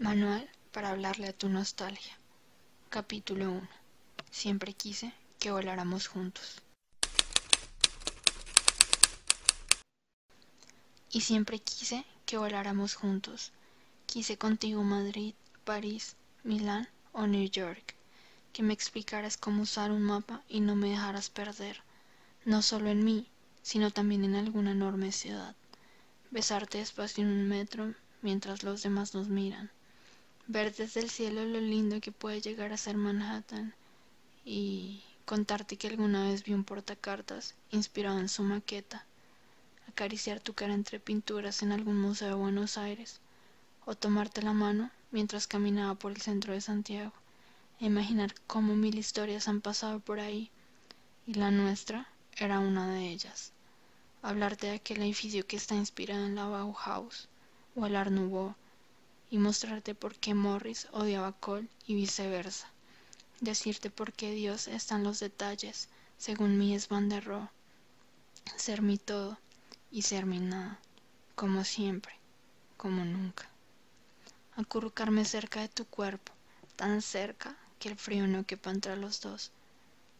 Manual para hablarle a tu nostalgia. Capítulo 1. Siempre quise que voláramos juntos. Y siempre quise que voláramos juntos. Quise contigo Madrid, París, Milán o New York. Que me explicaras cómo usar un mapa y no me dejaras perder, no solo en mí, sino también en alguna enorme ciudad. Besarte despacio en un metro mientras los demás nos miran. Ver desde el cielo lo lindo que puede llegar a ser Manhattan y contarte que alguna vez vi un portacartas inspirado en su maqueta, acariciar tu cara entre pinturas en algún museo de Buenos Aires, o tomarte la mano mientras caminaba por el centro de Santiago, e imaginar cómo mil historias han pasado por ahí, y la nuestra era una de ellas. Hablarte de aquel edificio que está inspirado en la Bauhaus o el Art Nouveau, y mostrarte por qué Morris odiaba a Cole y viceversa. Decirte por qué Dios está en los detalles, según Mies van der. Ser mi todo y ser mi nada, como siempre, como nunca. Acurrucarme cerca de tu cuerpo, tan cerca que el frío no quepa entre los dos,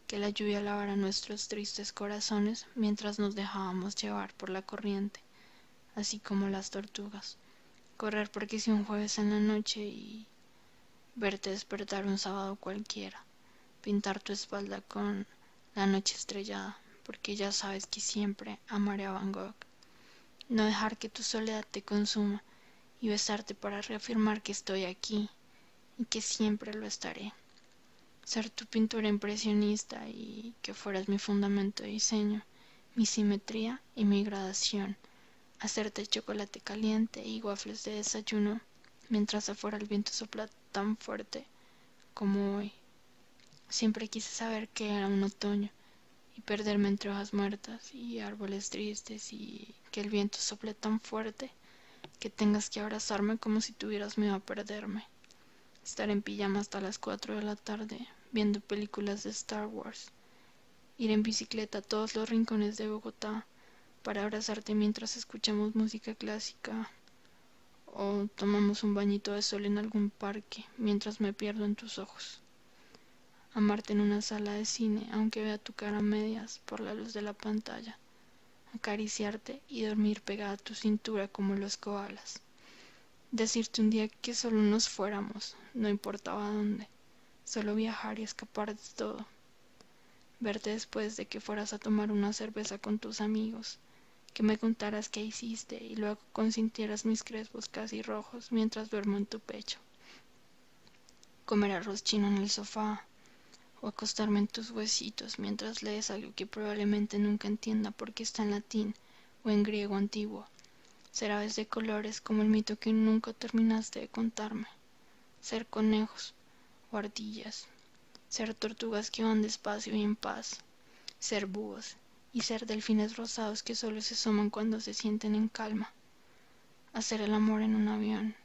que la lluvia lavara nuestros tristes corazones mientras nos dejábamos llevar por la corriente, así como las tortugas correr porque si un jueves en la noche y verte despertar un sábado cualquiera, pintar tu espalda con la noche estrellada, porque ya sabes que siempre amaré a Van Gogh, no dejar que tu soledad te consuma y besarte para reafirmar que estoy aquí y que siempre lo estaré. Ser tu pintura impresionista y que fueras mi fundamento de diseño, mi simetría y mi gradación hacerte chocolate caliente y waffles de desayuno mientras afuera el viento sopla tan fuerte como hoy. Siempre quise saber que era un otoño y perderme entre hojas muertas y árboles tristes y que el viento sople tan fuerte que tengas que abrazarme como si tuvieras miedo a perderme. Estar en pijama hasta las cuatro de la tarde viendo películas de Star Wars. Ir en bicicleta a todos los rincones de Bogotá para abrazarte mientras escuchamos música clásica o tomamos un bañito de sol en algún parque mientras me pierdo en tus ojos. Amarte en una sala de cine aunque vea tu cara a medias por la luz de la pantalla. Acariciarte y dormir pegada a tu cintura como los koalas. Decirte un día que solo nos fuéramos, no importaba dónde, solo viajar y escapar de todo. Verte después de que fueras a tomar una cerveza con tus amigos que me contaras qué hiciste y luego consintieras mis crespos casi rojos mientras duermo en tu pecho. Comer arroz chino en el sofá o acostarme en tus huesitos mientras lees algo que probablemente nunca entienda porque está en latín o en griego antiguo. Ser aves de colores como el mito que nunca terminaste de contarme. Ser conejos o ardillas. Ser tortugas que van despacio y en paz. Ser búhos y ser delfines rosados que solo se asoman cuando se sienten en calma. Hacer el amor en un avión,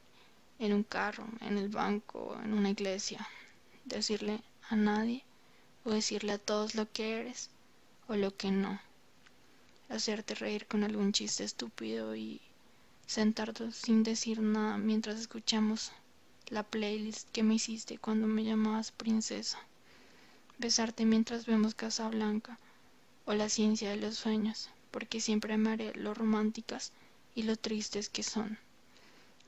en un carro, en el banco, en una iglesia. Decirle a nadie o decirle a todos lo que eres o lo que no. Hacerte reír con algún chiste estúpido y sentarte sin decir nada mientras escuchamos la playlist que me hiciste cuando me llamabas princesa. Besarte mientras vemos Casa Blanca o la ciencia de los sueños, porque siempre amaré lo románticas y lo tristes que son.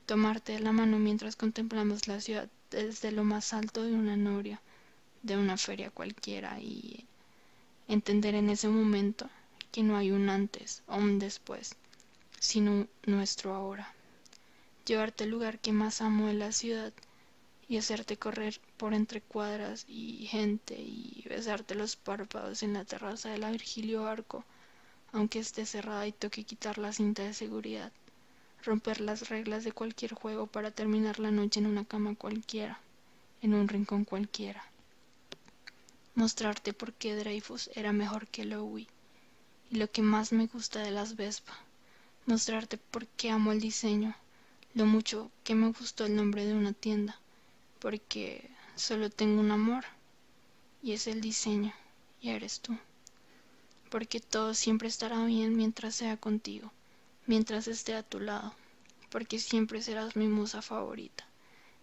Tomarte de la mano mientras contemplamos la ciudad desde lo más alto de una noria, de una feria cualquiera y entender en ese momento que no hay un antes o un después, sino nuestro ahora. Llevarte al lugar que más amo de la ciudad y hacerte correr por entre cuadras y gente y besarte los párpados en la terraza de la Virgilio Arco, aunque esté cerrada y toque quitar la cinta de seguridad, romper las reglas de cualquier juego para terminar la noche en una cama cualquiera, en un rincón cualquiera. Mostrarte por qué Dreyfus era mejor que Lowy y lo que más me gusta de las Vespa. Mostrarte por qué amo el diseño, lo mucho que me gustó el nombre de una tienda porque solo tengo un amor y es el diseño y eres tú. Porque todo siempre estará bien mientras sea contigo, mientras esté a tu lado, porque siempre serás mi musa favorita,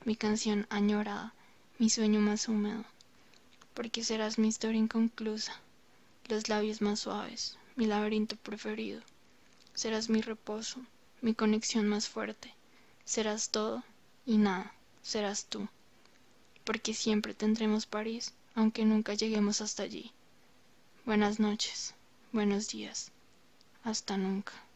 mi canción añorada, mi sueño más húmedo, porque serás mi historia inconclusa, los labios más suaves, mi laberinto preferido. Serás mi reposo, mi conexión más fuerte. Serás todo y nada, serás tú. Porque siempre tendremos París, aunque nunca lleguemos hasta allí. Buenas noches, buenos días. Hasta nunca.